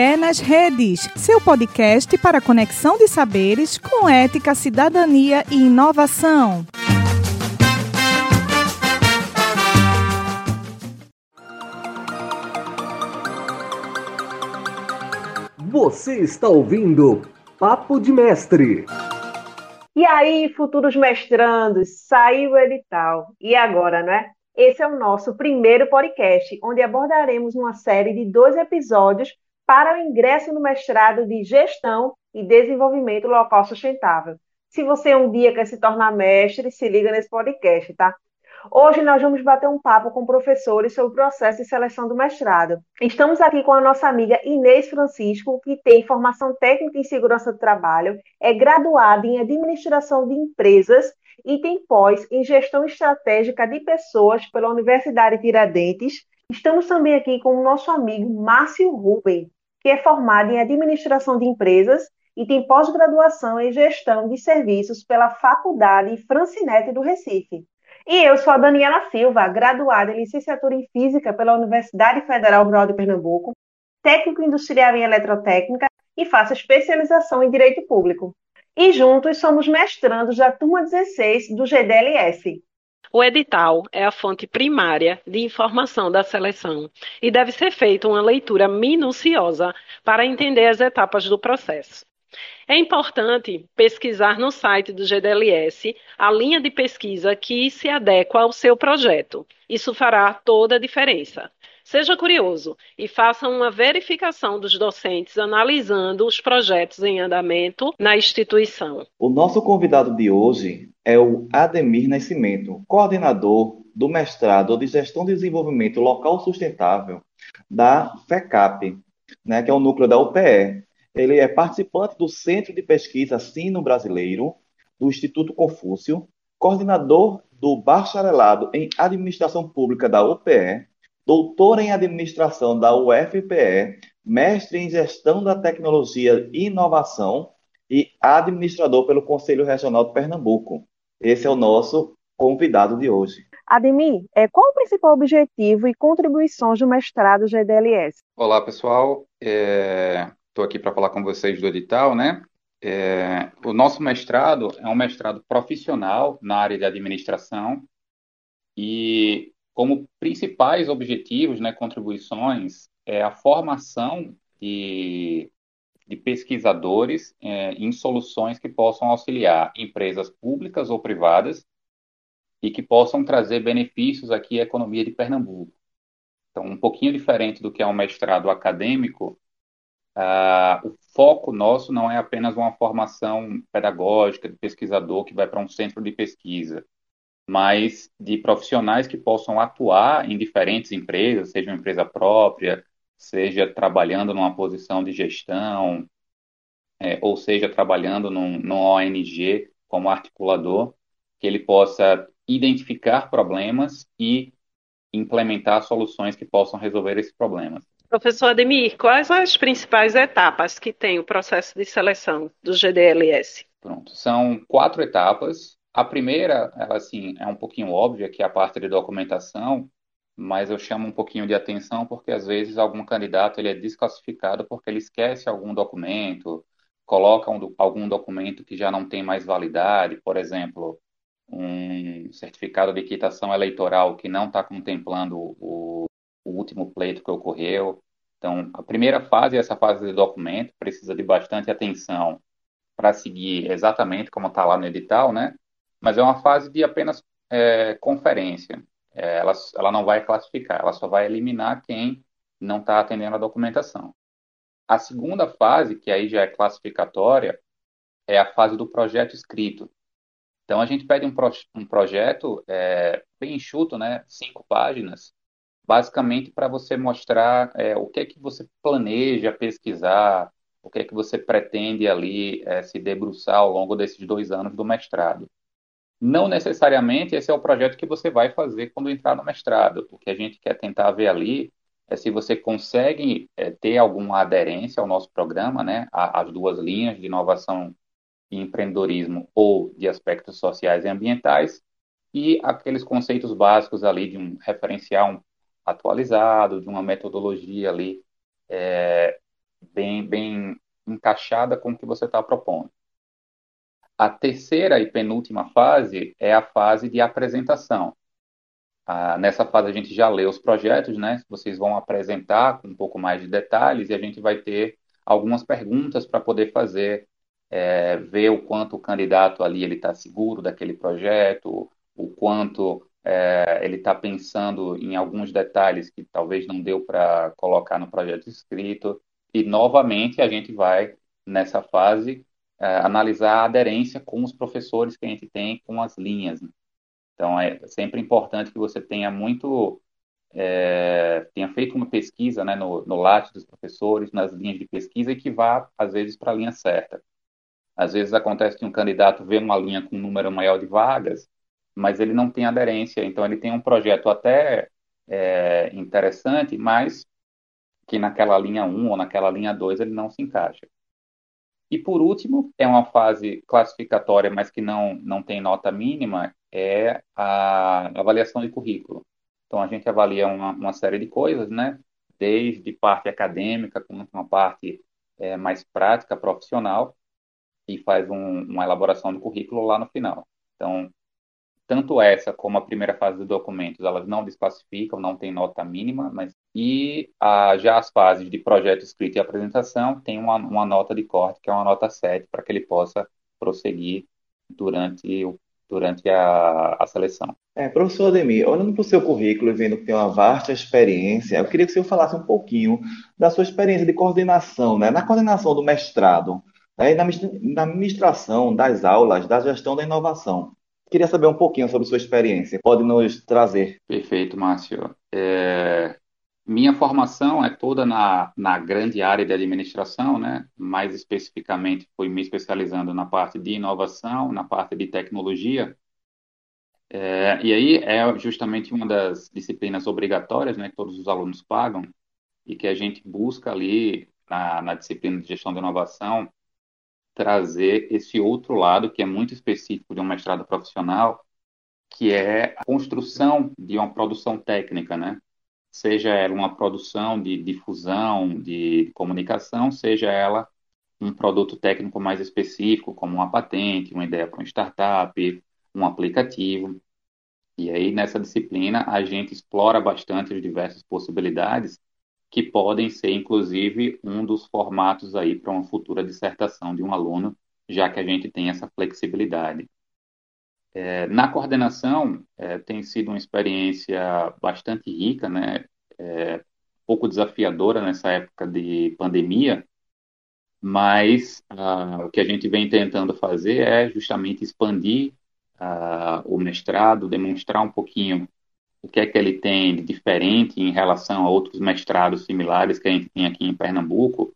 GDE nas redes, seu podcast para conexão de saberes com ética, cidadania e inovação. Você está ouvindo Papo de Mestre. E aí, futuros mestrandos, saiu o edital. E agora, né? Esse é o nosso primeiro podcast, onde abordaremos uma série de dois episódios para o ingresso no mestrado de Gestão e Desenvolvimento Local Sustentável. Se você um dia quer se tornar mestre, se liga nesse podcast, tá? Hoje nós vamos bater um papo com professores sobre o processo de seleção do mestrado. Estamos aqui com a nossa amiga Inês Francisco, que tem formação técnica em segurança do trabalho, é graduada em administração de empresas e tem pós em gestão estratégica de pessoas pela Universidade Tiradentes. Estamos também aqui com o nosso amigo Márcio Ruben, que é formado em administração de empresas e tem pós-graduação em gestão de serviços pela Faculdade Francinete do Recife. E eu sou a Daniela Silva, graduada em licenciatura em Física pela Universidade Federal Rural de Pernambuco, técnico industrial em eletrotécnica e faço especialização em Direito Público. E juntos somos mestrandos da turma 16 do GDLS. O edital é a fonte primária de informação da seleção e deve ser feita uma leitura minuciosa para entender as etapas do processo. É importante pesquisar no site do GDLS a linha de pesquisa que se adequa ao seu projeto. Isso fará toda a diferença. Seja curioso e faça uma verificação dos docentes analisando os projetos em andamento na instituição. O nosso convidado de hoje é o Ademir Nascimento, coordenador do mestrado de Gestão de Desenvolvimento Local Sustentável da FECAP, né, que é o núcleo da UPE. Ele é participante do Centro de Pesquisa Sino Brasileiro, do Instituto Confúcio, coordenador do Bacharelado em Administração Pública da UPE, doutor em Administração da UFPE, mestre em Gestão da Tecnologia e Inovação e administrador pelo Conselho Regional de Pernambuco. Esse é o nosso convidado de hoje. Ademir, é, qual o principal objetivo e contribuições do mestrado GDLS? Olá, pessoal. É, estou aqui para falar com vocês do edital, né? É, o nosso mestrado é um mestrado profissional na área de administração e como principais objetivos, né, contribuições, é a formação de, de pesquisadores é, em soluções que possam auxiliar empresas públicas ou privadas e que possam trazer benefícios aqui à economia de Pernambuco. Então, um pouquinho diferente do que é um mestrado acadêmico, o foco nosso não é apenas uma formação pedagógica de pesquisador que vai para um centro de pesquisa, mas de profissionais que possam atuar em diferentes empresas, seja uma empresa própria, seja trabalhando numa posição de gestão, é, ou seja trabalhando num, num ONG como articulador, que ele possa identificar problemas e implementar soluções que possam resolver esses problemas. Professor Ademir, quais as principais etapas que tem o processo de seleção do GDLS? Pronto, são quatro etapas. A primeira, ela assim, é um pouquinho óbvia, que é a parte de documentação, mas eu chamo um pouquinho de atenção porque às vezes algum candidato ele é desclassificado porque ele esquece algum documento, coloca um, algum documento que já não tem mais validade, por exemplo, um certificado de quitação eleitoral que não está contemplando o, o último pleito que ocorreu. Então, a primeira fase, essa fase de documento, precisa de bastante atenção para seguir exatamente como está lá no edital, né? Mas é uma fase de apenas é, conferência. É, ela, ela não vai classificar, ela só vai eliminar quem não está atendendo a documentação. A segunda fase, que aí já é classificatória, é a fase do projeto escrito. Então, a gente pede um, pro, um projeto é, bem enxuto, né? Cinco páginas, basicamente para você mostrar é, o que é que você planeja pesquisar, o que é que você pretende ali é, se debruçar ao longo desses dois anos do mestrado. Não necessariamente esse é o projeto que você vai fazer quando entrar no mestrado. O que a gente quer tentar ver ali é se você consegue é, ter alguma aderência ao nosso programa, né, as duas linhas de inovação e empreendedorismo ou de aspectos sociais e ambientais, e aqueles conceitos básicos ali de um referencial, atualizado, de uma metodologia ali é, bem encaixada com o que você está propondo. A terceira e penúltima fase é a fase de apresentação. Ah, nessa fase a gente já lê os projetos, né? Vocês vão apresentar com um pouco mais de detalhes e a gente vai ter algumas perguntas para poder fazer, é, ver o quanto o candidato ali ele está seguro daquele projeto, o quanto é, ele está pensando em alguns detalhes que talvez não deu para colocar no projeto escrito. E novamente a gente vai nessa fase analisar a aderência com os professores que a gente tem com as linhas. Né? Então, é sempre importante que você tenha muito, é, tenha feito uma pesquisa né, no, no LAT dos professores, nas linhas de pesquisa, e que vá, às vezes, para a linha certa. Às vezes acontece que um candidato vê uma linha com um número maior de vagas, mas ele não tem aderência, então ele tem um projeto até é, interessante, mas que naquela linha 1 ou naquela linha 2 ele não se encaixa. E por último, é uma fase classificatória, mas que não, não tem nota mínima, é a avaliação de currículo. Então a gente avalia uma, uma série de coisas, né? Desde parte acadêmica, como uma parte é, mais prática, profissional, e faz um, uma elaboração do currículo lá no final. Então, tanto essa como a primeira fase dos documentos, elas não desclassificam, não tem nota mínima, mas e a, já as fases de projeto escrito e apresentação tem uma, uma nota de corte, que é uma nota 7, para que ele possa prosseguir durante, durante a, a seleção. É, professor Ademir, olhando para o seu currículo e vendo que tem uma vasta experiência, eu queria que o senhor falasse um pouquinho da sua experiência de coordenação, né? na coordenação do mestrado, né? na, na administração das aulas, da gestão da inovação. Queria saber um pouquinho sobre sua experiência. Pode nos trazer? Perfeito, Márcio. É, minha formação é toda na, na grande área de administração, né? Mais especificamente, fui me especializando na parte de inovação, na parte de tecnologia. É, e aí é justamente uma das disciplinas obrigatórias, né? Que todos os alunos pagam e que a gente busca ali na, na disciplina de gestão de inovação trazer esse outro lado que é muito específico de um mestrado profissional, que é a construção de uma produção técnica, né? Seja ela uma produção de difusão, de comunicação, seja ela um produto técnico mais específico, como uma patente, uma ideia para um startup, um aplicativo. E aí, nessa disciplina, a gente explora bastante as diversas possibilidades que podem ser, inclusive, um dos formatos aí para uma futura dissertação de um aluno, já que a gente tem essa flexibilidade. É, na coordenação, é, tem sido uma experiência bastante rica, né? É, pouco desafiadora nessa época de pandemia, mas ah, o que a gente vem tentando fazer é justamente expandir ah, o mestrado, demonstrar um pouquinho o que é que ele tem de diferente em relação a outros mestrados similares que a gente tem aqui em Pernambuco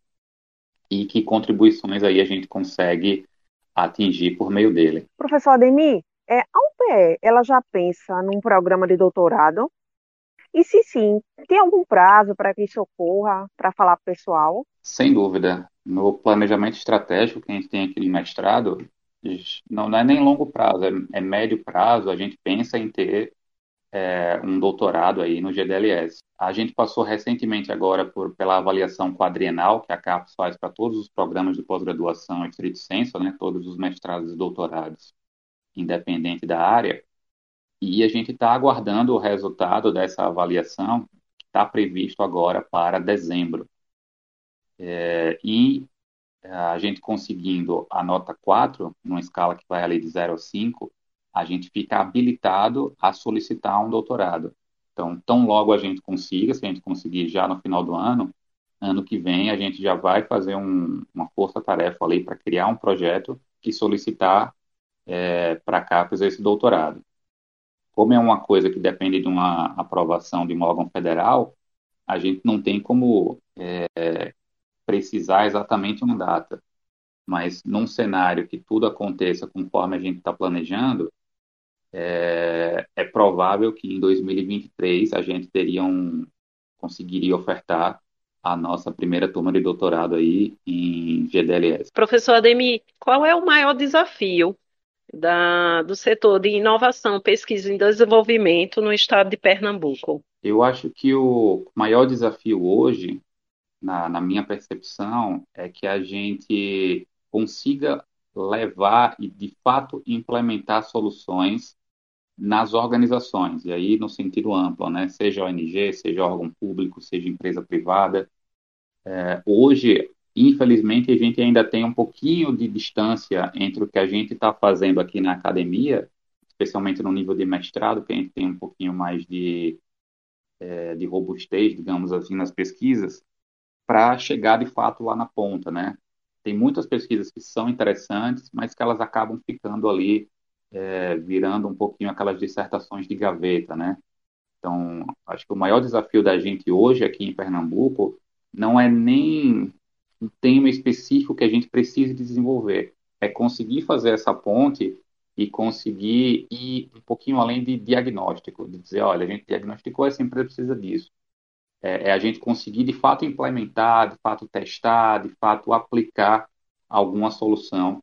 e que contribuições aí a gente consegue atingir por meio dele. Professor Ademir, é, a UPE, ela já pensa num programa de doutorado? E se sim, tem algum prazo para que isso ocorra, para falar para o pessoal? Sem dúvida. No planejamento estratégico que a gente tem aqui no mestrado, não, não é nem longo prazo, é, é médio prazo, a gente pensa em ter é, um doutorado aí no GDLS. A gente passou recentemente agora por, pela avaliação quadrienal que a CAPES faz para todos os programas de pós-graduação estrito senso, né, todos os mestrados e doutorados, independente da área, e a gente está aguardando o resultado dessa avaliação, que está previsto agora para dezembro. É, e a gente conseguindo a nota 4, numa escala que vai ali de 0 a 5, a gente fica habilitado a solicitar um doutorado. Então, tão logo a gente consiga, se a gente conseguir já no final do ano, ano que vem a gente já vai fazer um, uma força-tarefa ali para criar um projeto e solicitar é, para a CAPES esse doutorado. Como é uma coisa que depende de uma aprovação de um órgão federal, a gente não tem como é, precisar exatamente uma data. Mas num cenário que tudo aconteça conforme a gente está planejando, é, é, provável que em 2023 a gente teria um, conseguiria ofertar a nossa primeira turma de doutorado aí em GDLS. Professor Ademir, qual é o maior desafio da, do setor de inovação, pesquisa e desenvolvimento no estado de Pernambuco? Eu acho que o maior desafio hoje na, na minha percepção, é que a gente consiga levar e, de fato, implementar soluções nas organizações, e aí no sentido amplo, né? seja ONG, seja órgão público, seja empresa privada. É, hoje, infelizmente, a gente ainda tem um pouquinho de distância entre o que a gente está fazendo aqui na academia, especialmente no nível de mestrado, que a gente tem um pouquinho mais de, é, de robustez, digamos assim, nas pesquisas, para chegar de fato lá na ponta, né? Tem muitas pesquisas que são interessantes, mas que elas acabam ficando ali é, virando um pouquinho aquelas dissertações de gaveta, né? Então, acho que o maior desafio da gente hoje aqui em Pernambuco não é nem um tema específico que a gente precise desenvolver, é conseguir fazer essa ponte e conseguir ir um pouquinho além de diagnóstico, de dizer, olha, a gente diagnosticou, essa empresa precisa disso. É, é a gente conseguir, de fato, implementar, de fato, testar, de fato, aplicar alguma solução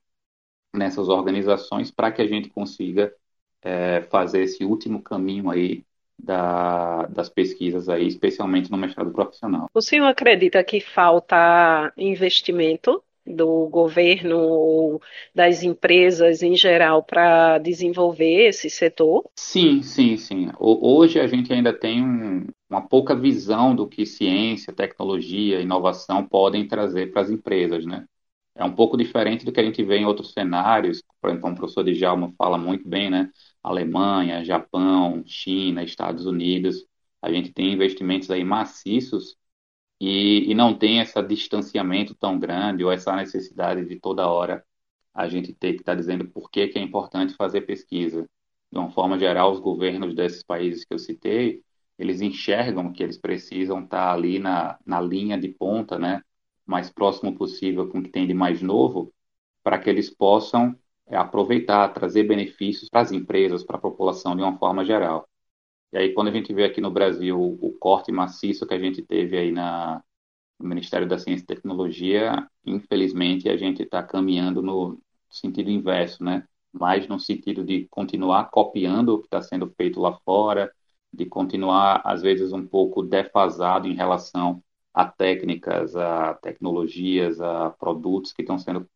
nessas organizações para que a gente consiga é, fazer esse último caminho aí da, das pesquisas aí, especialmente no mestrado profissional. O senhor acredita que falta investimento do governo ou das empresas em geral para desenvolver esse setor? Sim, sim, sim. Hoje a gente ainda tem um, uma pouca visão do que ciência, tecnologia, inovação podem trazer para as empresas, né? É um pouco diferente do que a gente vê em outros cenários, por exemplo, o professor Djalma fala muito bem, né? Alemanha, Japão, China, Estados Unidos, a gente tem investimentos aí maciços e, e não tem esse distanciamento tão grande ou essa necessidade de toda hora a gente ter que estar tá dizendo por que, que é importante fazer pesquisa. De uma forma geral, os governos desses países que eu citei, eles enxergam que eles precisam estar tá ali na, na linha de ponta, né? Mais próximo possível com o que tem de mais novo, para que eles possam é, aproveitar, trazer benefícios para as empresas, para a população de uma forma geral. E aí, quando a gente vê aqui no Brasil o corte maciço que a gente teve aí na, no Ministério da Ciência e Tecnologia, infelizmente a gente está caminhando no sentido inverso, né? Mais no sentido de continuar copiando o que está sendo feito lá fora, de continuar, às vezes, um pouco defasado em relação a técnicas, a tecnologias, a produtos que estão sendo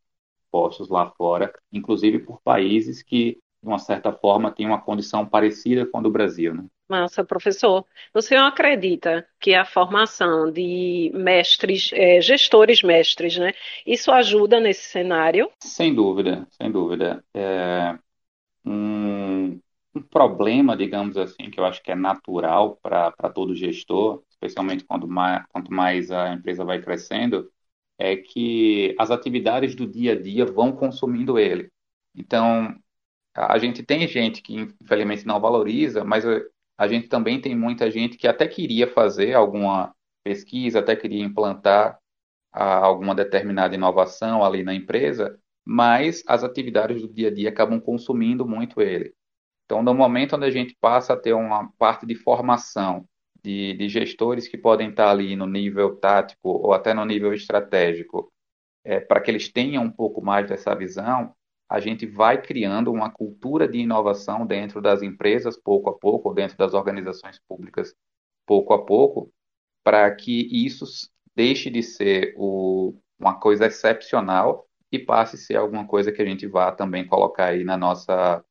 postos lá fora, inclusive por países que, de uma certa forma, têm uma condição parecida com a do Brasil. Né? Massa, professor. O senhor acredita que a formação de mestres, é, gestores mestres, né, isso ajuda nesse cenário? Sem dúvida, sem dúvida. É um, um problema, digamos assim, que eu acho que é natural para todo gestor, especialmente quando mais, quanto mais a empresa vai crescendo, é que as atividades do dia a dia vão consumindo ele. Então, a gente tem gente que infelizmente não valoriza, mas a gente também tem muita gente que até queria fazer alguma pesquisa, até queria implantar alguma determinada inovação ali na empresa, mas as atividades do dia a dia acabam consumindo muito ele. Então, no momento onde a gente passa a ter uma parte de formação de, de gestores que podem estar ali no nível tático ou até no nível estratégico, é, para que eles tenham um pouco mais dessa visão, a gente vai criando uma cultura de inovação dentro das empresas, pouco a pouco, ou dentro das organizações públicas, pouco a pouco, para que isso deixe de ser o, uma coisa excepcional e passe a ser alguma coisa que a gente vá também colocar aí na nossa,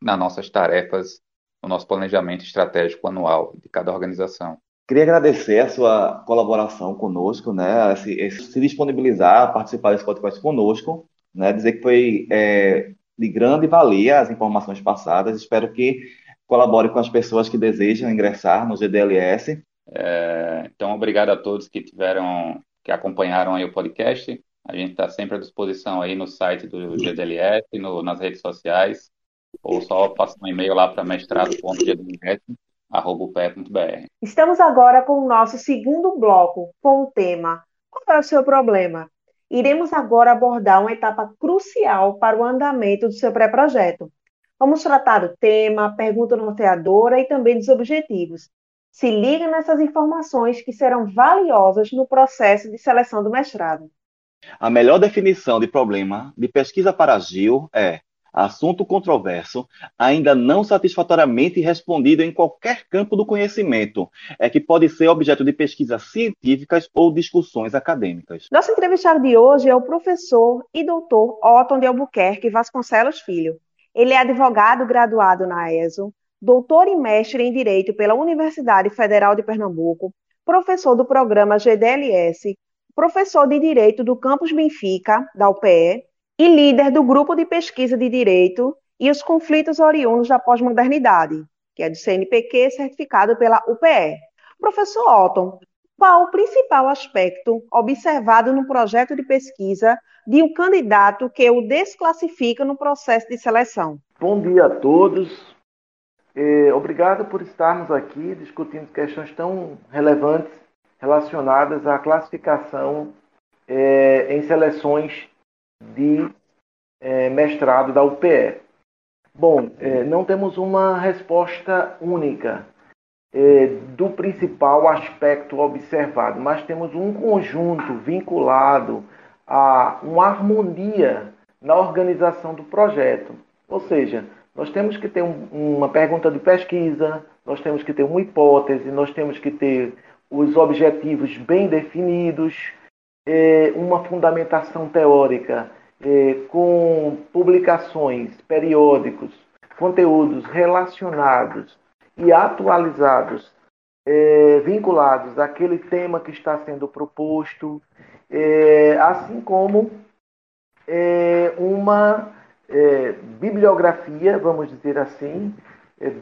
nas nossas tarefas no nosso planejamento estratégico anual de cada organização. Queria agradecer a sua colaboração conosco, né, esse, se disponibilizar a participar desse podcast conosco, né, dizer que foi é, de grande valia as informações passadas. Espero que colabore com as pessoas que desejam ingressar no GDLS. É, então, obrigado a todos que tiveram, que acompanharam aí o podcast. A gente está sempre à disposição aí no site do GDLS, no, nas redes sociais ou só passa um e-mail lá para mestrado.gedunvet.br. Estamos agora com o nosso segundo bloco, com o tema Qual é o seu problema? Iremos agora abordar uma etapa crucial para o andamento do seu pré-projeto. Vamos tratar do tema, pergunta norteadora e também dos objetivos. Se liga nessas informações que serão valiosas no processo de seleção do mestrado. A melhor definição de problema de pesquisa para agil é assunto controverso, ainda não satisfatoriamente respondido em qualquer campo do conhecimento, é que pode ser objeto de pesquisas científicas ou discussões acadêmicas. Nosso entrevistado de hoje é o professor e doutor Otton de Albuquerque Vasconcelos Filho. Ele é advogado graduado na ESO, doutor e mestre em Direito pela Universidade Federal de Pernambuco, professor do programa GDLS, professor de Direito do Campus Benfica, da UPE, e líder do grupo de pesquisa de Direito e os conflitos oriundos da pós-modernidade, que é do CNPq, certificado pela UPE. Professor Otton, qual o principal aspecto observado no projeto de pesquisa de um candidato que o desclassifica no processo de seleção? Bom dia a todos. É, obrigado por estarmos aqui discutindo questões tão relevantes relacionadas à classificação é, em seleções de é, mestrado da UPE. Bom, é, não temos uma resposta única é, do principal aspecto observado, mas temos um conjunto vinculado a uma harmonia na organização do projeto. Ou seja, nós temos que ter um, uma pergunta de pesquisa, nós temos que ter uma hipótese, nós temos que ter os objetivos bem definidos, é, uma fundamentação teórica é, com publicações, periódicos, conteúdos relacionados e atualizados, é, vinculados àquele tema que está sendo proposto, é, assim como é, uma é, bibliografia, vamos dizer assim,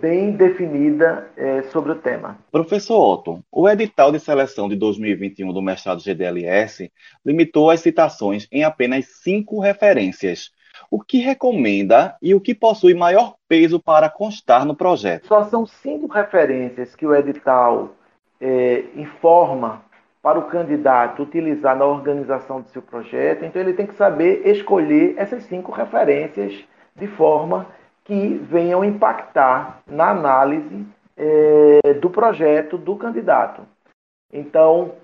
bem definida é, sobre o tema. Professor Otto, o edital de seleção de 2021 do mestrado GDLS limitou as citações em apenas cinco referências. O que recomenda e o que possui maior peso para constar no projeto? Só são cinco referências que o edital é, informa para o candidato utilizar na organização do seu projeto, então ele tem que saber escolher essas cinco referências de forma que venham impactar na análise é, do projeto do candidato. Então,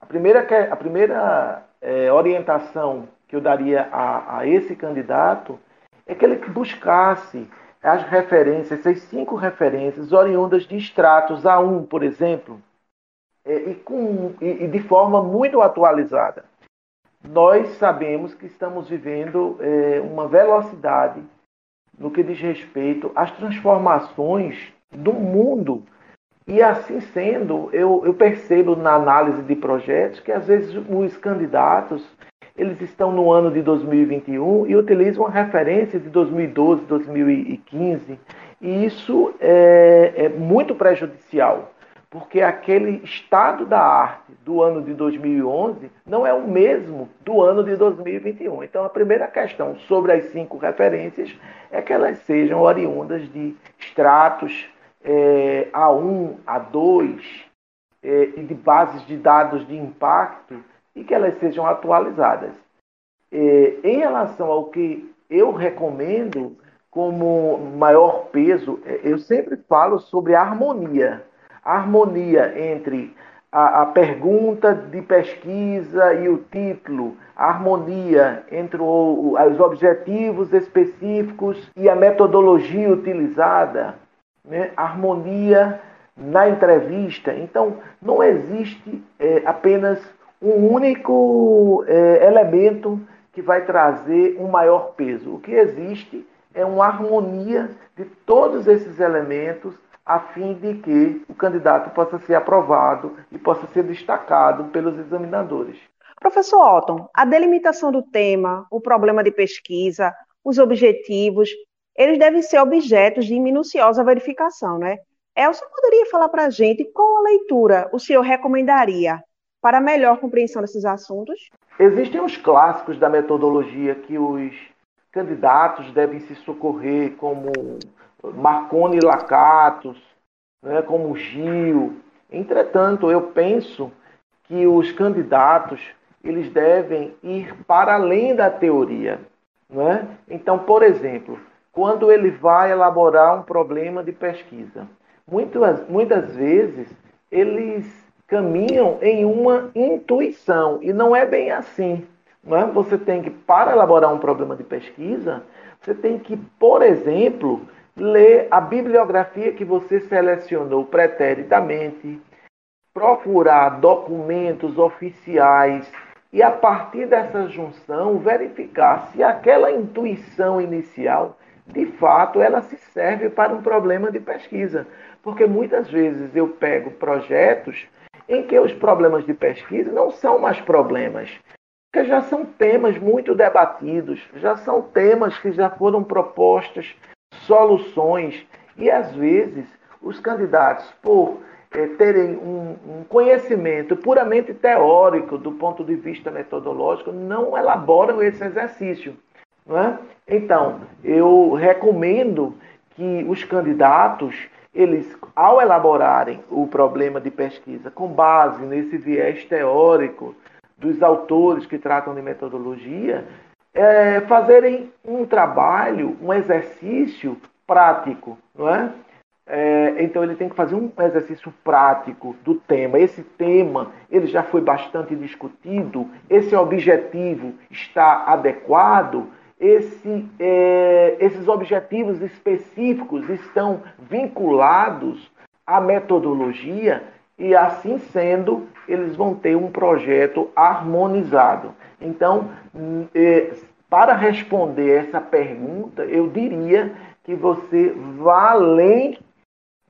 a primeira, a primeira é, orientação que eu daria a, a esse candidato é que ele buscasse as referências, essas cinco referências oriundas de extratos A1, por exemplo, é, e, com, e, de forma muito atualizada. Nós sabemos que estamos vivendo é, uma velocidade no que diz respeito às transformações do mundo. E assim sendo, eu, eu percebo na análise de projetos que às vezes os candidatos eles estão no ano de 2021 e utilizam a referência de 2012, 2015, e isso é, é muito prejudicial porque aquele estado da arte do ano de 2011 não é o mesmo do ano de 2021. Então, a primeira questão sobre as cinco referências é que elas sejam oriundas de extratos é, A1, A2 é, e de bases de dados de impacto e que elas sejam atualizadas. É, em relação ao que eu recomendo como maior peso, eu sempre falo sobre harmonia harmonia entre a, a, pergunta de pesquisa e o título, a harmonia entre o, os objetivos específicos e a metodologia utilizada, né? harmonia na entrevista. Então, não existe é, apenas um único é, elemento que vai trazer um maior peso. O que existe é uma harmonia de todos esses elementos a fim de que o candidato possa ser aprovado e possa ser destacado pelos examinadores. Professor Otton, a delimitação do tema, o problema de pesquisa, os objetivos, eles devem ser objetos de minuciosa verificação, né? Elson poderia falar para a gente qual a leitura o senhor recomendaria para melhor compreensão desses assuntos? Existem os clássicos da metodologia que os candidatos devem se socorrer, como Marconi Lacatos, né, como Gil. Entretanto, eu penso que os candidatos eles devem ir para além da teoria. Né? Então, por exemplo, quando ele vai elaborar um problema de pesquisa, muitas, muitas vezes eles caminham em uma intuição, e não é bem assim. É? Você tem que, para elaborar um problema de pesquisa, Você tem que, por exemplo, ler a bibliografia que você selecionou preternitamente, procurar documentos oficiais e, a partir dessa junção, verificar se aquela intuição inicial, de fato, ela se serve para um problema de pesquisa. Porque muitas vezes eu pego projetos em que os problemas de pesquisa não são mais problemas, que já são temas muito debatidos, já são temas que já foram propostas soluções e às vezes os candidatos, por é, terem um, um, conhecimento puramente teórico do ponto de vista metodológico, não elaboram esse exercício. É? Então, eu recomendo que os candidatos, eles, ao elaborarem o problema de pesquisa com base nesse viés teórico dos autores que tratam de metodologia, é, fazerem um trabalho, um exercício prático, não é? é? Então ele tem que fazer um exercício prático do tema. Esse tema ele já foi bastante discutido. Esse objetivo está adequado. Esse, é, esses objetivos específicos estão vinculados à metodologia e assim sendo, eles vão ter um projeto harmonizado. Então, é, para responder essa pergunta, eu diria que você vá além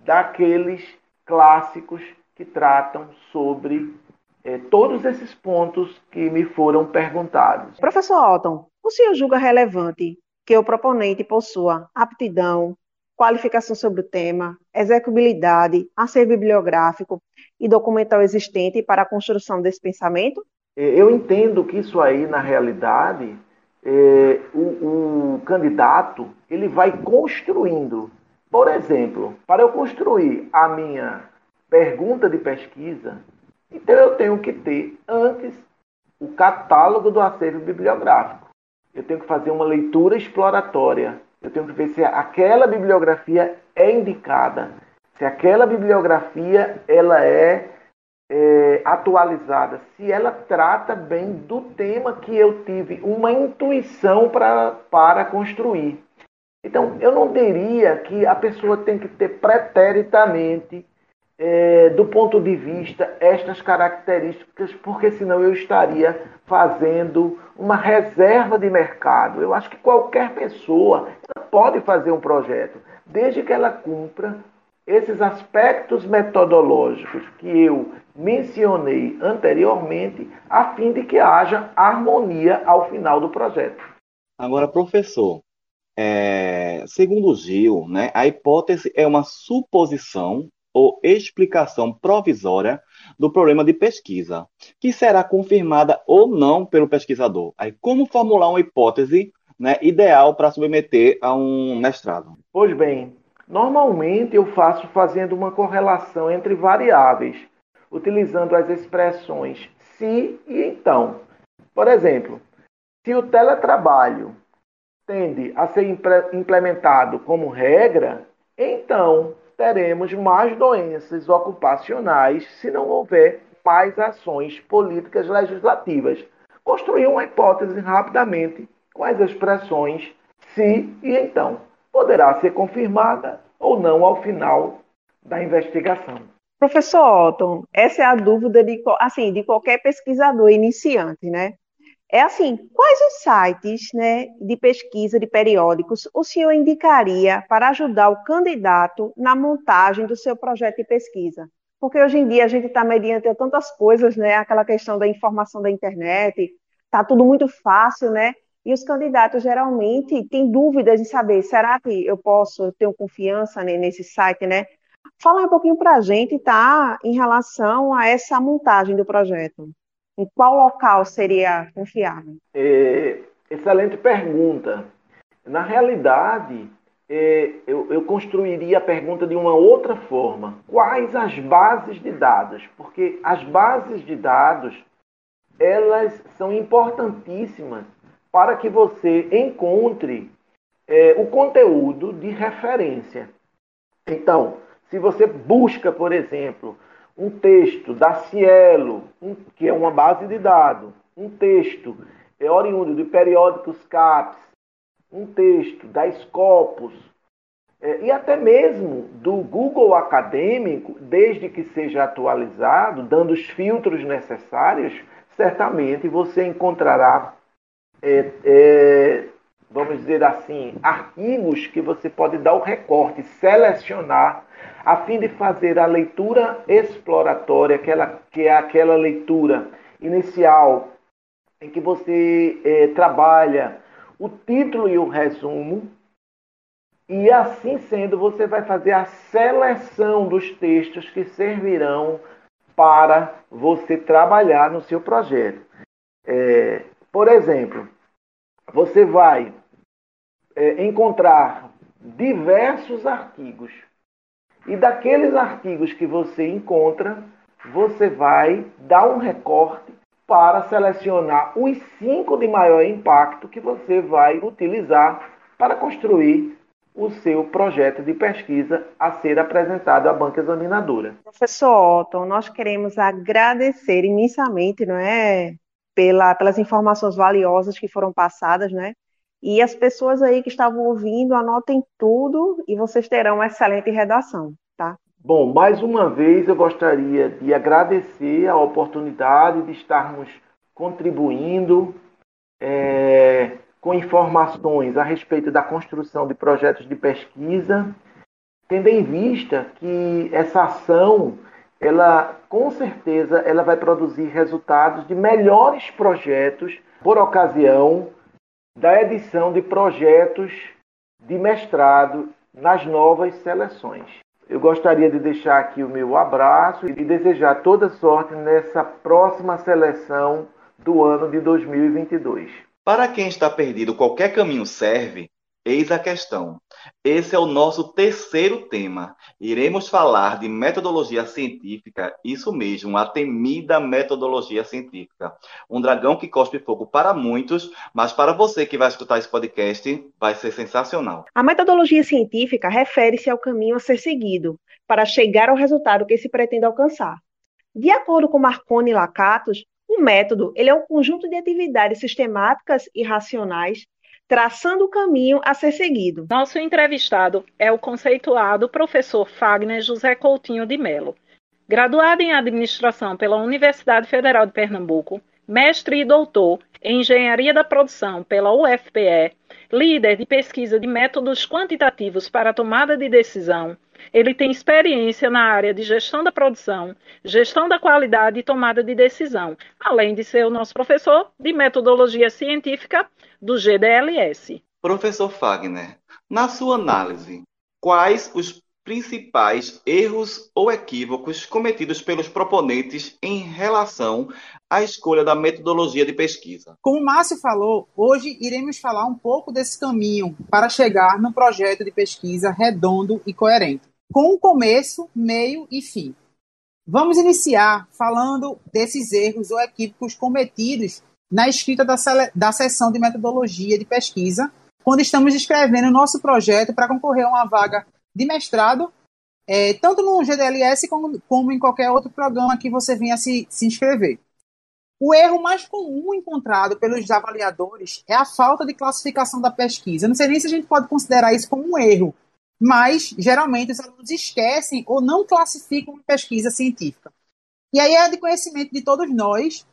daqueles clássicos que tratam sobre é, todos esses pontos que me foram perguntados. Professor Alton, o senhor julga relevante que o proponente possua aptidão, qualificação sobre o tema, execuibilidade, acervo bibliográfico e documental existente para a construção desse pensamento? É, eu entendo que isso aí, na realidade, é, o, o candidato ele vai construindo. Por exemplo, para eu construir a minha pergunta de pesquisa, então eu tenho que ter antes o catálogo do acervo bibliográfico. Eu tenho que fazer uma leitura exploratória. Eu tenho que ver se aquela bibliografia é indicada, se aquela bibliografia ela é é, atualizada, se ela trata bem do tema que eu tive uma intuição pra, para construir. Então, eu não diria que a pessoa tem que ter preternitamente, é, do ponto de vista, estas características, porque senão eu estaria fazendo uma reserva de mercado. Eu acho que qualquer pessoa pode fazer um projeto, desde que ela cumpra esses aspectos metodológicos que eu mencionei anteriormente, a fim de que haja harmonia ao final do projeto. Agora, professor, é, segundo Gil, né, a hipótese é uma suposição ou explicação provisória do problema de pesquisa, que será confirmada ou não pelo pesquisador. Aí, como formular uma hipótese né, ideal para submeter a um mestrado? Pois bem, Normalmente eu faço fazendo uma correlação entre variáveis, utilizando as expressões se e então. Por exemplo, se o teletrabalho tende a ser implementado como regra, então teremos mais doenças ocupacionais se não houver mais ações políticas legislativas. Construir uma hipótese rapidamente com as expressões se e então poderá ser confirmada ou não ao final da investigação. Professor Otton, essa é a dúvida de, assim, de qualquer pesquisador iniciante, né? É assim, quais os sites né, de pesquisa de periódicos o senhor indicaria para ajudar o candidato na montagem do seu projeto de pesquisa? Porque hoje em dia a gente está mediante tantas coisas, né? Aquela questão da informação da internet, está tudo muito fácil, né? E os candidatos geralmente têm dúvidas de saber, será que eu posso ter confiança nesse site, né? Fala um pouquinho para a gente, tá, em relação a essa montagem do projeto. Em qual local seria confiável? É, excelente pergunta. Na realidade, é, eu, eu construiria a pergunta de uma outra forma. Quais as bases de dados? Porque as bases de dados, elas são importantíssimas para que você encontre é, o conteúdo de referência. Então, se você busca, por exemplo, um texto da Cielo, um, que é uma base de dados, um texto é oriundo de periódicos CAPES, um texto da Scopus, é, e até mesmo do Google Acadêmico, desde que seja atualizado, dando os filtros necessários, certamente você encontrará, é, é, vamos dizer assim, artigos que você pode dar o recorte, selecionar, a fim de fazer a leitura exploratória, aquela, que é aquela leitura inicial em que você é, trabalha o título e o resumo e assim sendo, você vai fazer a seleção dos textos que servirão para você trabalhar no seu projeto. É, por exemplo, você vai é, encontrar diversos artigos. E daqueles artigos que você encontra, você vai dar um recorte para selecionar os cinco de maior impacto que você vai utilizar para construir o seu projeto de pesquisa a ser apresentado à banca examinadora. Professor Otton, nós queremos agradecer imensamente, não é, pela, pelas informações valiosas que foram passadas, né? E as pessoas aí que estavam ouvindo, anotem tudo e vocês terão uma excelente redação, tá? Bom, mais uma vez eu gostaria de agradecer a oportunidade de estarmos contribuindo é, com informações a respeito da construção de projetos de pesquisa, tendo em vista que essa ação, ela com certeza ela vai produzir resultados de melhores projetos por ocasião da edição de projetos de mestrado nas novas seleções. Eu gostaria de deixar aqui o meu abraço e desejar toda sorte nessa próxima seleção do ano de 2022. Para quem está perdido, qualquer caminho serve? Eis a questão. Esse é o nosso terceiro tema. Iremos falar de metodologia científica, isso mesmo, a temida metodologia científica. Um dragão que cospe fogo para muitos, mas para você que vai escutar esse podcast, vai ser sensacional. A metodologia científica refere-se ao caminho a ser seguido para chegar ao resultado que se pretende alcançar. De acordo com Marconi e Lacatos, o método ele é um conjunto de atividades sistemáticas e racionais, traçando o caminho a ser seguido. Nosso entrevistado é o conceituado professor Fagner José Coutinho de Melo. Graduado em Administração pela Universidade Federal de Pernambuco, mestre e doutor em Engenharia da Produção pela UFPE, líder de pesquisa de métodos quantitativos para tomada de decisão, ele tem experiência na área de gestão da produção, gestão da qualidade e tomada de decisão, além de ser o nosso professor de metodologia científica do GDLS. Professor Fagner, na sua análise, quais os principais erros ou equívocos cometidos pelos proponentes em relação à escolha da metodologia de pesquisa. Como o Márcio falou, hoje iremos falar um pouco desse caminho para chegar no projeto de pesquisa redondo e coerente, com um começo, meio e fim. Vamos iniciar falando desses erros ou equívocos cometidos na escrita da, da sessão de metodologia de pesquisa, quando estamos escrevendo nosso projeto para concorrer a uma vaga de mestrado, é, tanto no GDLS como, como, em qualquer outro programa que você venha se, se inscrever. O erro mais comum encontrado pelos avaliadores é a falta de classificação da pesquisa. Não sei nem se a gente pode considerar isso como um erro, mas geralmente os alunos esquecem ou não classificam pesquisa científica. E aí é de conhecimento de todos nós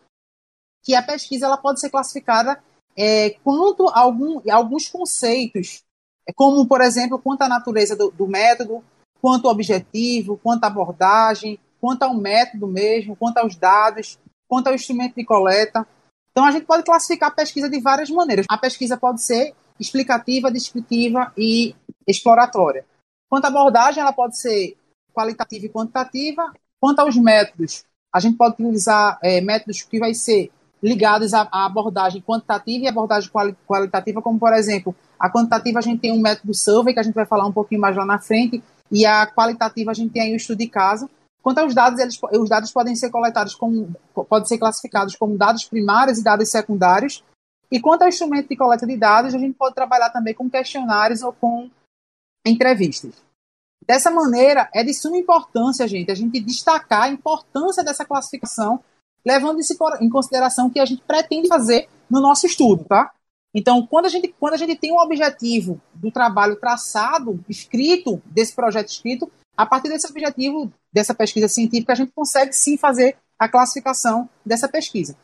que a pesquisa ela pode ser classificada é, quanto a algum, alguns conceitos é como, por exemplo, quanto à natureza do, do método, quanto ao objetivo, quanto à abordagem, quanto ao método mesmo, quanto aos dados, quanto ao instrumento de coleta. Então, a gente pode classificar a pesquisa de várias maneiras. A pesquisa pode ser explicativa, descritiva e exploratória. Quanto à abordagem, ela pode ser qualitativa e quantitativa. Quanto aos métodos, a gente pode utilizar é, métodos que vai ser ligados à, à abordagem quantitativa e abordagem quali qualitativa, como, por exemplo, a quantitativa a gente tem um método survey, que a gente vai falar um pouquinho mais lá na frente, e a qualitativa a gente tem aí o estudo de caso. Quanto aos dados, eles, os dados podem ser coletados como, podem ser classificados como dados primários e dados secundários. E quanto ao instrumento de coleta de dados, a gente pode trabalhar também com questionários ou com entrevistas. Dessa maneira, é de suma importância, gente, a gente destacar a importância dessa classificação, levando isso em consideração que a gente pretende fazer no nosso estudo, tá? Então, quando a gente, quando a gente tem um objetivo do trabalho traçado, escrito, desse projeto escrito, a partir desse objetivo, dessa pesquisa científica, a gente consegue sim fazer a classificação dessa pesquisa.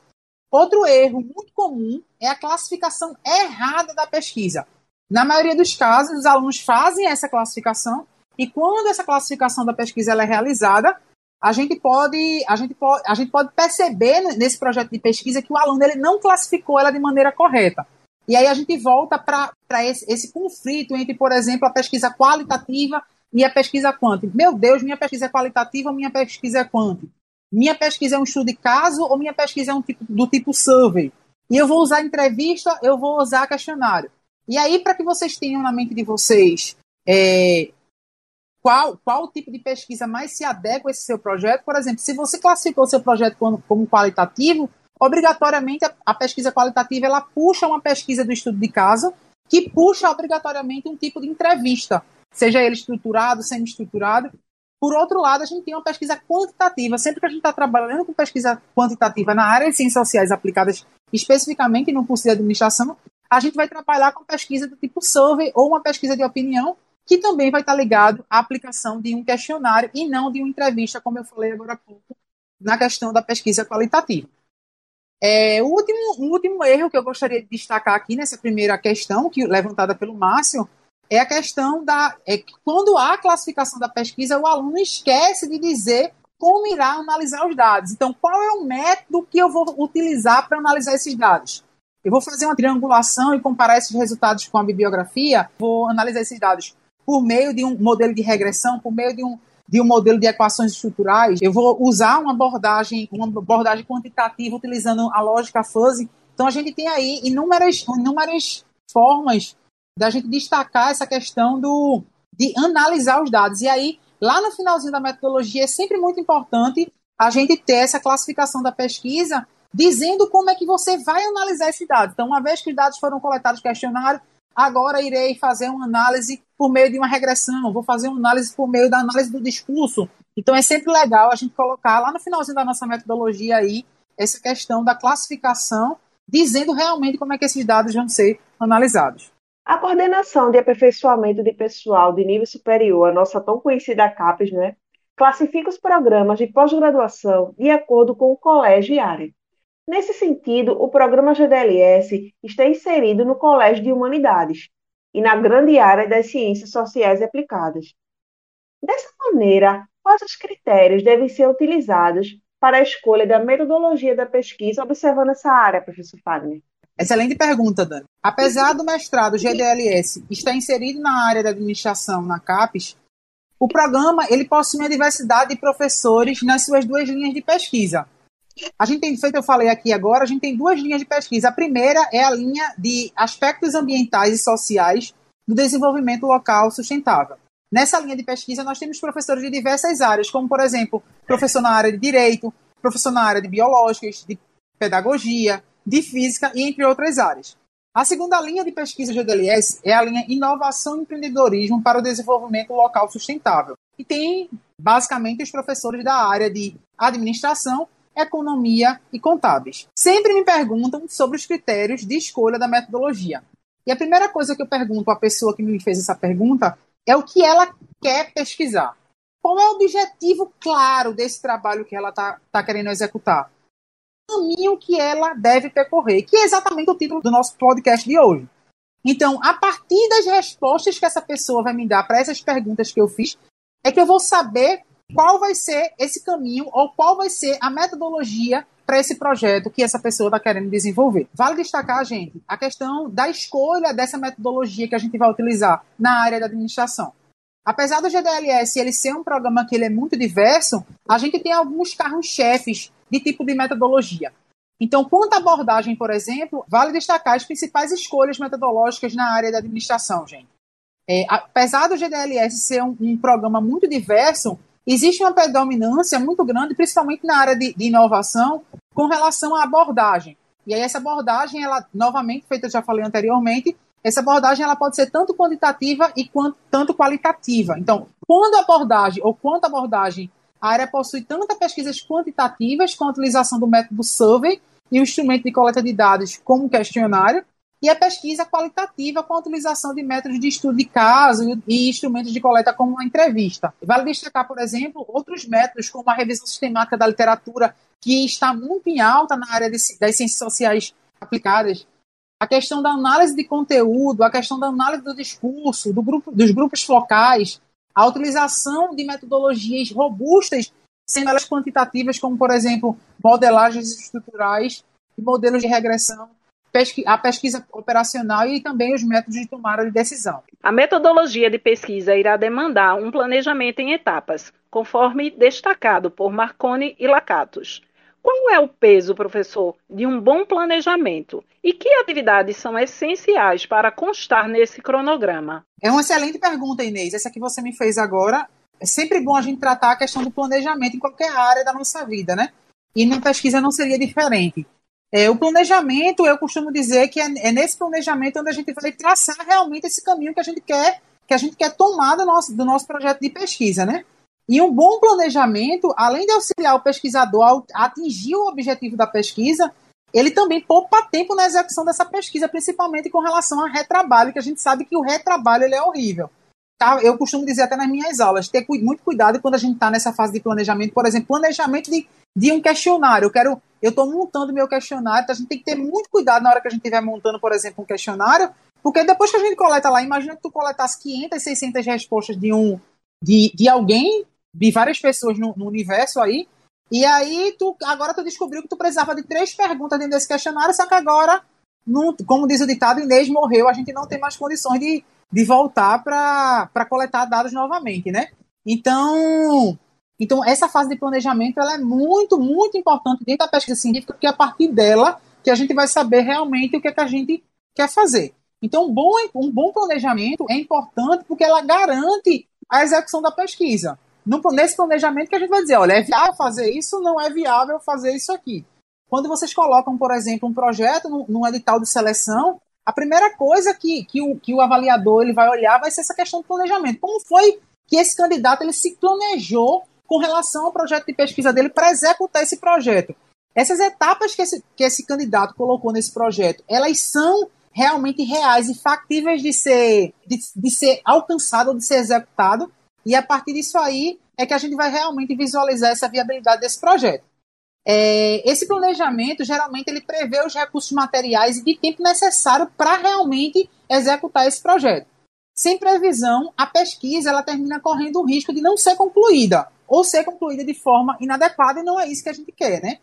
Outro erro muito comum é a classificação errada da pesquisa. Na maioria dos casos, os alunos fazem essa classificação e quando essa classificação da pesquisa é realizada, a gente pode a gente pode a gente pode perceber nesse projeto de pesquisa que o aluno ele não classificou ela de maneira correta. E aí a gente volta para esse, esse conflito entre, por exemplo, a pesquisa qualitativa e a pesquisa quântica. Meu Deus, minha pesquisa é qualitativa ou minha pesquisa é quântica? Minha pesquisa é um estudo de caso ou minha pesquisa é um tipo, do tipo survey? E eu vou usar entrevista, eu vou usar questionário. E aí, para que vocês tenham na mente de vocês é, qual, qual tipo de pesquisa mais se adequa a esse seu projeto, por exemplo, se você classificou seu projeto como, como qualitativo, obrigatoriamente a, a, pesquisa qualitativa ela puxa uma pesquisa do estudo de caso que puxa obrigatoriamente um tipo de entrevista, seja ele estruturado, semi-estruturado. Por outro lado, a gente tem uma pesquisa quantitativa. Sempre que a gente está trabalhando com pesquisa quantitativa na área de ciências sociais aplicadas especificamente no curso de administração, a gente vai trabalhar com pesquisa do tipo survey ou uma pesquisa de opinião, que também vai estar ligado à aplicação de um questionário e não de uma entrevista, como eu falei agora há pouco, na questão da pesquisa qualitativa. É, o, último, último erro que eu gostaria de destacar aqui nessa primeira questão, que levantada pelo Márcio, é a questão da. É quando há classificação da pesquisa, o aluno esquece de dizer como irá analisar os dados. Então, qual é o método que eu vou utilizar para analisar esses dados? Eu vou fazer uma triangulação e comparar esses resultados com a bibliografia, vou analisar esses dados por meio de um modelo de regressão, por meio de um, de um modelo de equações estruturais. Eu vou usar uma abordagem, uma abordagem quantitativa utilizando a lógica fuzzy. Então a gente tem aí inúmeras, inúmeras formas da gente destacar essa questão do, de analisar os dados. E aí, lá no finalzinho da metodologia, é sempre muito importante a gente ter essa classificação da pesquisa dizendo como é que você vai analisar esse dado. Então, uma vez que os dados foram coletados questionário, agora irei fazer uma análise por meio de uma regressão, vou fazer uma análise por meio da análise do discurso. Então, é sempre legal a gente colocar lá no finalzinho da nossa metodologia aí essa questão da classificação, dizendo realmente como é que esses dados vão ser analisados. A coordenação de aperfeiçoamento de pessoal de nível superior, a nossa tão conhecida CAPES, né, classifica os programas de pós-graduação de acordo com o colégio e área. Nesse sentido, o programa GDLS está inserido no Colégio de Humanidades e na grande área das ciências sociais aplicadas. Dessa maneira, quais os critérios devem ser utilizados para a escolha da metodologia da pesquisa observando essa área, professor Fagner? Excelente pergunta, Dani. Apesar do mestrado GDLS estar inserido na área da administração na CAPES, o programa ele possui uma diversidade de professores nas suas duas linhas de pesquisa, a gente tem feito, eu falei aqui agora, a gente tem duas linhas de pesquisa. A primeira é a linha de aspectos ambientais e sociais do desenvolvimento local sustentável. Nessa linha de pesquisa, nós temos professores de diversas áreas, como, por exemplo, professor na área de direito, professor na área de biológicas, de pedagogia, de física e entre outras áreas. A segunda linha de pesquisa GDLS é a linha Inovação e Empreendedorismo para o Desenvolvimento Local Sustentável. E tem, basicamente, os professores da área de administração economia e contábeis. Sempre me perguntam sobre os critérios de escolha da metodologia. E a primeira coisa que eu pergunto à pessoa que me fez essa pergunta é o que ela quer pesquisar. Qual é o objetivo claro desse trabalho que ela está tá querendo executar? O caminho que ela deve percorrer, que é exatamente o título do nosso podcast de hoje. Então, a partir das respostas que essa pessoa vai me dar para essas perguntas que eu fiz, é que eu vou saber qual vai ser esse caminho ou qual vai ser a metodologia para esse projeto que essa pessoa está querendo desenvolver. Vale destacar, gente, a questão da escolha dessa metodologia que a gente vai utilizar na área da administração. Apesar do GDLS ele ser um programa que ele é muito diverso, a gente tem alguns carros-chefes de tipo de metodologia. Então, quanto à abordagem, por exemplo, vale destacar as principais escolhas metodológicas na área da administração, gente. É, apesar do GDLS ser um, um programa muito diverso, existe uma predominância muito grande, principalmente na área de, de, inovação, com relação à abordagem. E aí essa abordagem, ela novamente, feita já falei anteriormente, essa abordagem ela pode ser tanto quantitativa e quanto, tanto qualitativa. Então, quando a abordagem ou quanto a abordagem, a área possui tanto pesquisas quantitativas com a utilização do método survey e o instrumento de coleta de dados como questionário, e a pesquisa qualitativa com a utilização de métodos de estudo de caso e instrumentos de coleta como a entrevista. Vale destacar, por exemplo, outros métodos como a revisão sistemática da literatura, que está muito em alta na área de, das ciências sociais aplicadas, a questão da análise de conteúdo, a questão da análise do discurso, do grupo, dos grupos focais, a utilização de metodologias robustas, sendo elas quantitativas, como, por exemplo, modelagens estruturais e modelos de regressão, a pesquisa operacional e também os métodos de tomada de decisão. A metodologia de pesquisa irá demandar um planejamento em etapas, conforme destacado por Marconi e Lacatos. Qual é o peso, professor, de um bom planejamento e que atividades são essenciais para constar nesse cronograma? É uma excelente pergunta, Inês. Essa que você me fez agora. É sempre bom a gente tratar a questão do planejamento em qualquer área da nossa vida, né? E na pesquisa não seria diferente. É, o planejamento, eu costumo dizer que é, é, nesse planejamento onde a gente vai traçar realmente esse caminho que a gente quer, que a gente quer tomar do nosso, do nosso projeto de pesquisa, né? E um bom planejamento, além de auxiliar o pesquisador a atingir o objetivo da pesquisa, ele também poupa tempo na execução dessa pesquisa, principalmente com relação a retrabalho, que a gente sabe que o retrabalho ele é horrível. Tá? Eu costumo dizer até nas minhas aulas, ter muito cuidado quando a gente está nessa fase de planejamento, por exemplo, planejamento de, de um questionário. Eu quero eu estou montando meu questionário, então a gente tem que ter muito cuidado na hora que a gente estiver montando, por exemplo, um questionário, porque depois que a gente coleta lá, imagina que tu coletasse 500, 600 respostas de um de, de alguém, de várias pessoas no, no universo aí, e aí tu agora tu descobriu que tu precisava de três perguntas dentro desse questionário, só que agora, como diz o ditado, Inês morreu, a gente não tem mais condições de, de voltar para coletar dados novamente, né? Então, então, essa fase de planejamento ela é muito, muito importante dentro da pesquisa científica, porque é a partir dela que a gente vai saber realmente o que, é que a gente quer fazer. Então, um bom, um bom planejamento é importante porque ela garante a execução da pesquisa. No, nesse planejamento que a gente vai dizer, olha, é viável fazer isso, não é viável fazer isso aqui. Quando vocês colocam, por exemplo, um projeto num, edital de seleção, a primeira coisa que, que, o, que o avaliador ele vai olhar vai ser essa questão do planejamento. Como foi que esse candidato ele se planejou com relação ao projeto de pesquisa dele para executar esse projeto. Essas etapas que esse, que esse candidato colocou nesse projeto, elas são realmente reais e factíveis de ser, de, de ser alcançado, de ser executado, e a partir disso aí é que a gente vai realmente visualizar essa viabilidade desse projeto. É, esse planejamento, geralmente, ele prevê os recursos materiais e de tempo necessário para realmente executar esse projeto. Sem previsão, a pesquisa ela termina correndo o risco de não ser concluída, ou ser concluída de forma inadequada, e não é isso que a gente quer, né?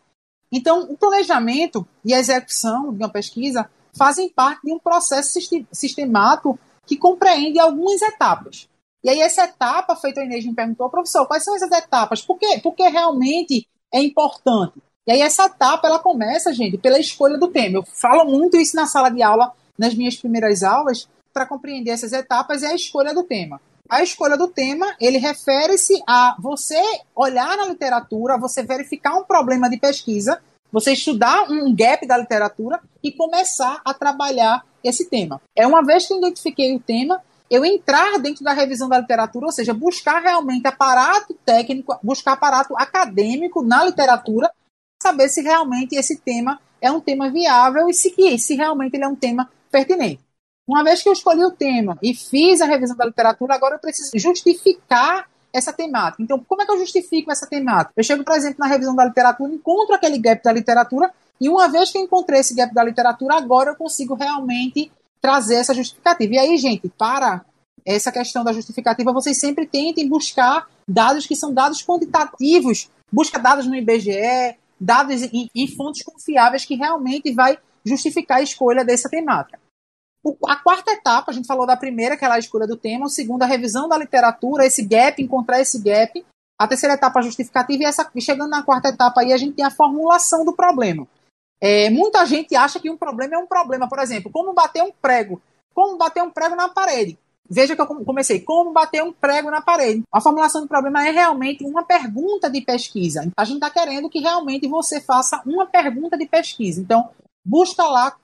Então, o planejamento e a execução de uma pesquisa fazem parte de um processo sistemático que compreende algumas etapas. E aí, essa etapa, feita a Inês me perguntou, professor, quais são essas etapas? Por quê? Porque realmente é importante. E aí, essa etapa, ela começa, gente, pela escolha do tema. Eu falo muito isso na sala de aula, nas minhas primeiras aulas, para compreender essas etapas, é a escolha do tema. A escolha do tema, ele refere-se a você olhar na literatura, você verificar um problema de pesquisa, você estudar um gap da literatura e começar a trabalhar esse tema. É uma vez que eu identifiquei o tema, eu entrar dentro da revisão da literatura, ou seja, buscar realmente aparato técnico, buscar aparato acadêmico na literatura, saber se realmente esse tema é um tema viável e se, se realmente ele é um tema pertinente. Uma vez que eu escolhi o tema e fiz a revisão da literatura, agora eu preciso justificar essa temática. Então, como é que eu justifico essa temática? Eu chego, por exemplo, na revisão da literatura, encontro aquele gap da literatura, e uma vez que eu encontrei esse gap da literatura, agora eu consigo realmente trazer essa justificativa. E aí, gente, para essa questão da justificativa, vocês sempre tentem buscar dados que são dados quantitativos. Busca dados no IBGE, dados em, em fontes confiáveis que realmente vai justificar a escolha dessa temática. A quarta etapa, a gente falou da primeira, que é a escolha do tema, a segunda, a revisão da literatura, esse gap, encontrar esse gap. A terceira etapa, a justificativa, e, essa, chegando na quarta etapa aí, a gente tem a formulação do problema. É, muita gente acha que um problema é um problema. Por exemplo, como bater um prego. Como bater um prego na parede. Veja que eu comecei. Como bater um prego na parede. A formulação do problema é realmente uma pergunta de pesquisa. A gente está querendo que realmente você faça uma pergunta de pesquisa. Então, busca lá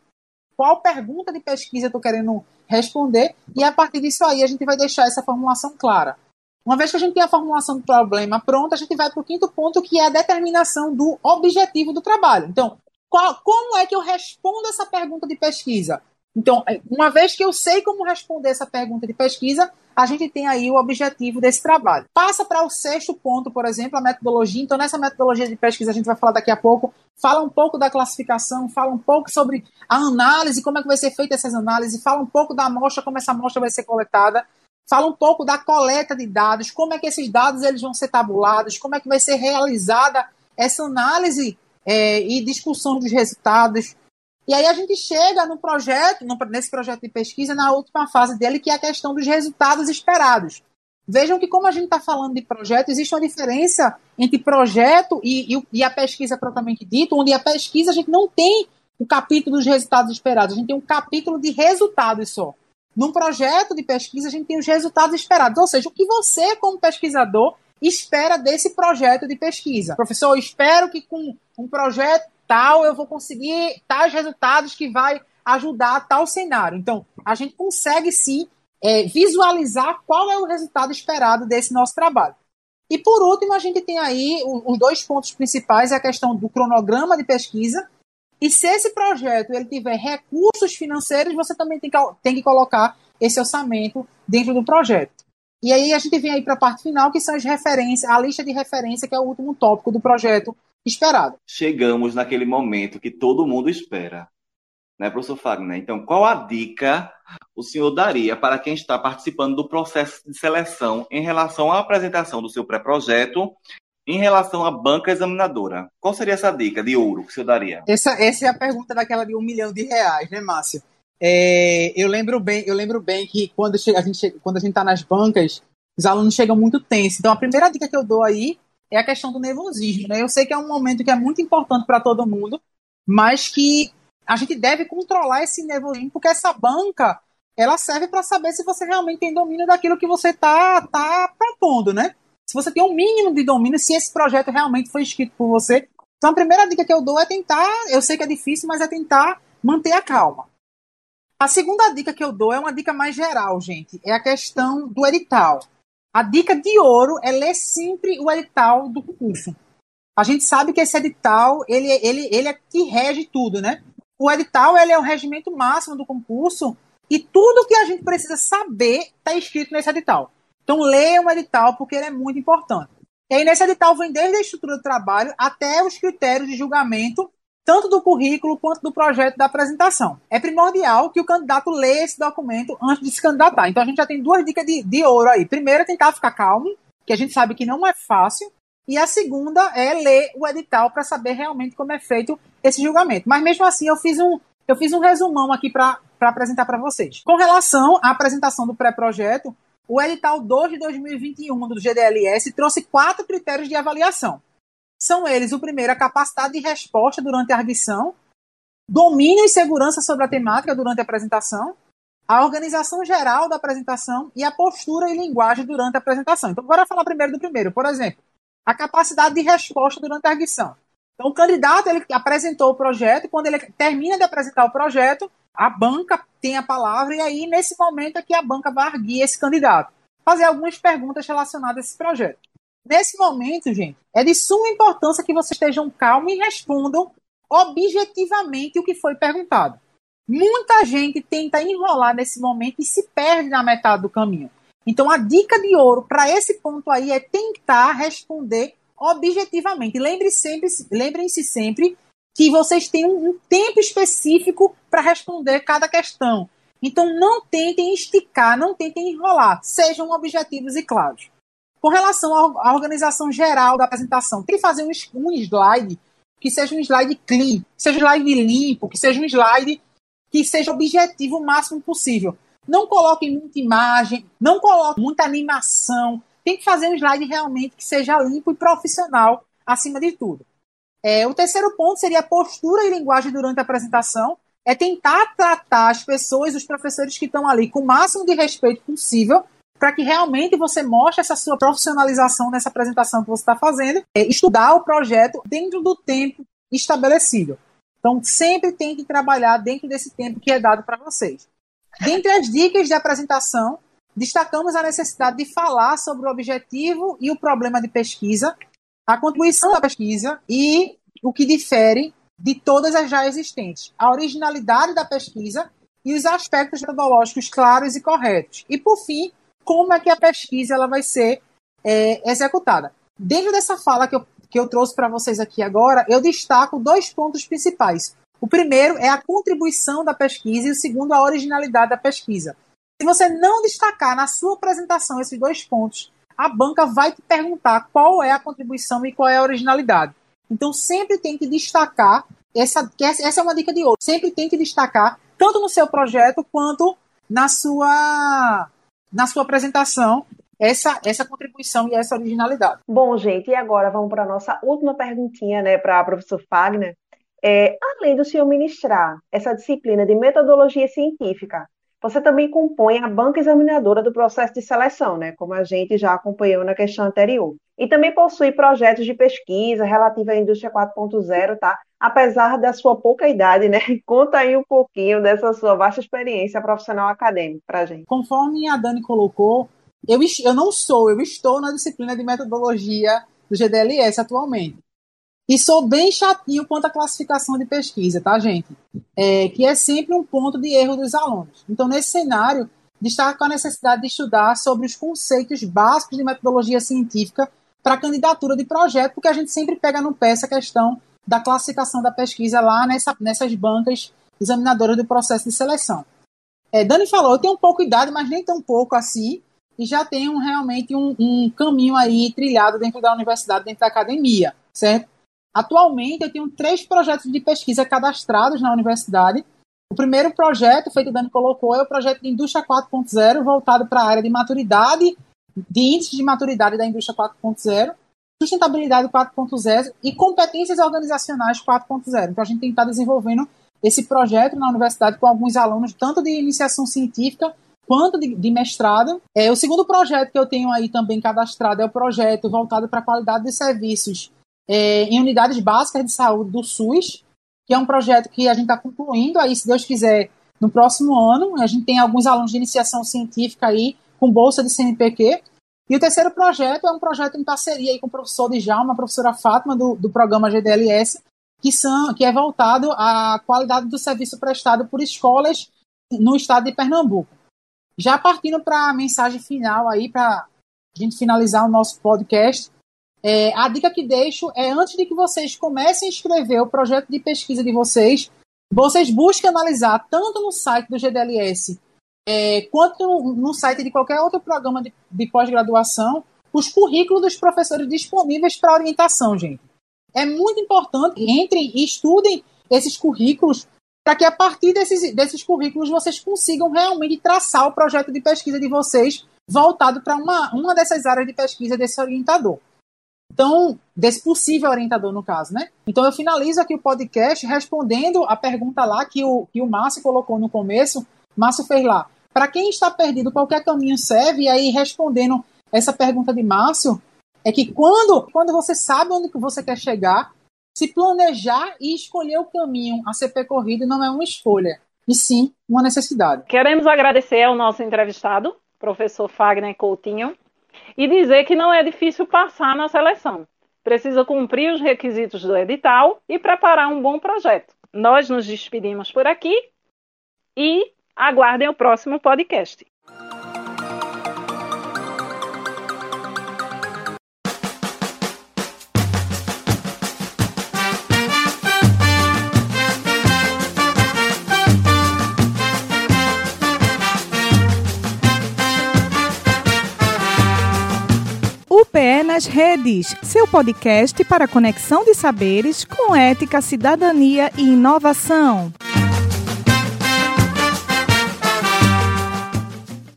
qual pergunta de pesquisa eu estou querendo responder, e a partir disso aí a gente vai deixar essa formulação clara. Uma vez que a gente tem a formulação do problema pronta, a gente vai para o quinto ponto, que é a determinação do objetivo do trabalho. Então, qual, como é que eu respondo essa pergunta de pesquisa? Então, é, uma vez que eu sei como responder essa pergunta de pesquisa, a gente tem aí o objetivo desse trabalho. Passa para o sexto ponto, por exemplo, a metodologia. Então, nessa metodologia de pesquisa, a gente vai falar daqui a pouco, fala um pouco da classificação, fala um pouco sobre a análise, como é que vai ser feita essas análises, fala um pouco da amostra, como essa amostra vai ser coletada, fala um pouco da coleta de dados, como é que esses dados eles vão ser tabulados, como é que vai ser realizada essa análise é, e discussão dos resultados, e aí a gente chega no projeto, nesse projeto de pesquisa, na última fase dele, que é a questão dos resultados esperados. Vejam que, como a gente está falando de projeto, existe uma diferença entre projeto e, e, e, a pesquisa propriamente dita, onde a pesquisa a gente não tem o capítulo dos resultados esperados, a gente tem um capítulo de resultados só. Num projeto de pesquisa, a gente tem os resultados esperados, ou seja, o que você, como pesquisador, espera desse projeto de pesquisa. Professor, eu espero que com um projeto tal eu vou conseguir tais resultados que vai ajudar tal cenário. Então, a gente consegue sim é, visualizar qual é o resultado esperado desse nosso trabalho. E por último, a gente tem aí os dois pontos principais, a questão do cronograma de pesquisa. E se esse projeto ele tiver recursos financeiros, você também tem que, tem que colocar esse orçamento dentro do projeto. E aí a gente vem aí para a parte final, que são as referências, a lista de referência, que é o último tópico do projeto, esperado. Chegamos naquele momento que todo mundo espera, né, professor Fagner? Então, qual a dica o senhor daria para quem está participando do processo de seleção em relação à apresentação do seu pré-projeto, em relação à banca examinadora? Qual seria essa dica de ouro que o senhor daria? Essa, essa é a pergunta daquela de um milhão de reais, né, Márcio? É, eu lembro bem, eu lembro bem que quando a gente quando a gente está nas bancas, os alunos chegam muito tensos. Então, a primeira dica que eu dou aí é a questão do nervosismo. Né? Eu sei que é um momento que é muito importante para todo mundo, mas que a gente deve controlar esse nervosismo, porque essa banca ela serve para saber se você realmente tem domínio daquilo que você está tá propondo, né? Se você tem um mínimo de domínio, se esse projeto realmente foi escrito por você. Então, a primeira dica que eu dou é tentar, eu sei que é difícil, mas é tentar manter a calma. A segunda dica que eu dou é uma dica mais geral, gente. É a questão do edital. A dica de ouro é ler sempre o edital do concurso. A gente sabe que esse edital, ele, ele, ele é que rege tudo, né? O edital, ele é o regimento máximo do concurso e tudo que a gente precisa saber está escrito nesse edital. Então, leia o edital porque ele é muito importante. E aí, nesse edital, vem desde a estrutura do trabalho até os critérios de julgamento tanto do currículo quanto do projeto da apresentação. É primordial que o candidato leia esse documento antes de se candidatar. Então a gente já tem duas dicas de, de ouro aí. Primeiro, é tentar ficar calmo, que a gente sabe que não é fácil. E a segunda é ler o edital para saber realmente como é feito esse julgamento. Mas mesmo assim, eu fiz um, eu fiz um resumão aqui para apresentar para vocês. Com relação à apresentação do pré-projeto, o edital 2 de 2021 do GDLS trouxe quatro critérios de avaliação. São eles, o primeiro, a capacidade de resposta durante a arguição, domínio e segurança sobre a temática durante a apresentação, a organização geral da apresentação e a postura e linguagem durante a apresentação. Então, bora falar primeiro do primeiro. Por exemplo, a capacidade de resposta durante a arguição. Então, o candidato ele apresentou o projeto quando ele termina de apresentar o projeto, a banca tem a palavra e aí, nesse momento, é que a banca vai arguir esse candidato. Fazer algumas perguntas relacionadas a esse projeto. Nesse momento, gente, é de suma importância que vocês estejam calmos e respondam objetivamente o que foi perguntado. Muita gente tenta enrolar nesse momento e se perde na metade do caminho. Então, a dica de ouro para esse ponto aí é tentar responder objetivamente. Lembre-se sempre, lembrem-se sempre que vocês têm um tempo específico para responder cada questão. Então, não tentem esticar, não tentem enrolar. Sejam objetivos e claros. Com relação à organização geral da apresentação, tem que fazer um, um slide que seja um slide clean, que seja um slide limpo, que seja um slide que seja objetivo o máximo possível. Não coloque muita imagem, não coloque muita animação. Tem que fazer um slide realmente que seja limpo e profissional, acima de tudo. É, o terceiro ponto seria a postura e linguagem durante a apresentação. É tentar tratar as pessoas, os professores que estão ali, com o máximo de respeito possível, para que realmente você mostre essa sua profissionalização nessa apresentação que você está fazendo, é estudar o projeto dentro do tempo estabelecido. Então, sempre tem que trabalhar dentro desse tempo que é dado para vocês. Dentre as dicas de apresentação, destacamos a necessidade de falar sobre o objetivo e o problema de pesquisa, a contribuição da pesquisa e o que difere de todas as já existentes, a originalidade da pesquisa e os aspectos metodológicos claros e corretos. E, por fim, como é que a pesquisa ela vai ser é, executada. Dentro dessa fala que eu, que eu trouxe para vocês aqui agora, eu destaco dois pontos principais. O primeiro é a contribuição da pesquisa e o segundo, a originalidade da pesquisa. Se você não destacar na sua apresentação esses dois pontos, a banca vai te perguntar qual é a contribuição e qual é a originalidade. Então, sempre tem que destacar, essa, essa é uma dica de ouro, sempre tem que destacar, tanto no seu projeto quanto na sua, na sua apresentação, essa, essa contribuição e essa originalidade. Bom, gente, e agora vamos para a nossa última perguntinha, né, para o professor Fagner. É, além do senhor ministrar essa disciplina de metodologia científica, você também compõe a banca examinadora do processo de seleção, né, como a gente já acompanhou na questão anterior. E também possui projetos de pesquisa relativa à indústria 4.0, tá? Apesar da sua pouca idade, né? Conta aí um pouquinho dessa sua vasta experiência profissional acadêmica para gente. Conforme a Dani colocou, eu, eu não sou, eu estou na disciplina de metodologia do GDLS atualmente. E sou bem chatinho quanto à classificação de pesquisa, tá, gente? É, que é sempre um ponto de erro dos alunos. Então, nesse cenário, destaco a necessidade de estudar sobre os conceitos básicos de metodologia científica para candidatura de projeto, porque a gente sempre pega no pé essa questão da classificação da pesquisa lá nessa, nessas bancas examinadoras do processo de seleção. É, Dani falou, eu tenho um pouco de idade, mas nem tão pouco assim, e já tenho realmente um, um caminho aí trilhado dentro da universidade, dentro da academia, certo? Atualmente, eu tenho três projetos de pesquisa cadastrados na universidade. O primeiro projeto, feito Dani colocou, é o projeto de Indústria 4.0, voltado para a área de maturidade, de índice de maturidade da indústria 4.0, sustentabilidade 4.0 e competências organizacionais 4.0. Então, a gente tem estado desenvolvendo esse projeto na universidade com alguns alunos, tanto de iniciação científica quanto de, de, mestrado. É, o segundo projeto que eu tenho aí também cadastrado é o projeto voltado para a qualidade de serviços é, em unidades básicas de saúde do SUS, que é um projeto que a gente está concluindo aí, se Deus quiser, no próximo ano. A gente tem alguns alunos de iniciação científica aí, com bolsa de CNPq. E o terceiro projeto é um projeto em parceria aí com o professor Djalma, a professora Fátima, do, do programa GDLS, que, são, que é voltado à qualidade do serviço prestado por escolas no estado de Pernambuco. Já partindo para a mensagem final aí, para a gente finalizar o nosso podcast, é, a dica que deixo é antes de que vocês comecem a escrever o projeto de pesquisa de vocês, vocês busquem analisar tanto no site do GDLS é, quanto no, no, site de qualquer outro programa de, de pós-graduação os currículos dos professores disponíveis para orientação, gente. É muito importante entrem e estudem esses currículos para que a partir desses, desses currículos vocês consigam realmente traçar o projeto de pesquisa de vocês voltado para uma, uma dessas áreas de pesquisa desse orientador. Então, desse possível orientador, no caso, né? Então, eu finalizo aqui o podcast respondendo a pergunta lá que o, que o Márcio colocou no começo. Márcio fez lá. Para quem está perdido, qualquer caminho serve. E aí, respondendo essa pergunta de Márcio, é que quando, quando você sabe onde você quer chegar, se planejar e escolher o caminho a ser percorrido não é uma escolha, e sim uma necessidade. Queremos agradecer ao nosso entrevistado, professor Fagner Coutinho, e dizer que não é difícil passar na seleção. Precisa cumprir os requisitos do edital e preparar um bom projeto. Nós nos despedimos por aqui e aguardem o próximo podcast. UPE nas redes, seu podcast para conexão de saberes com ética, cidadania e inovação.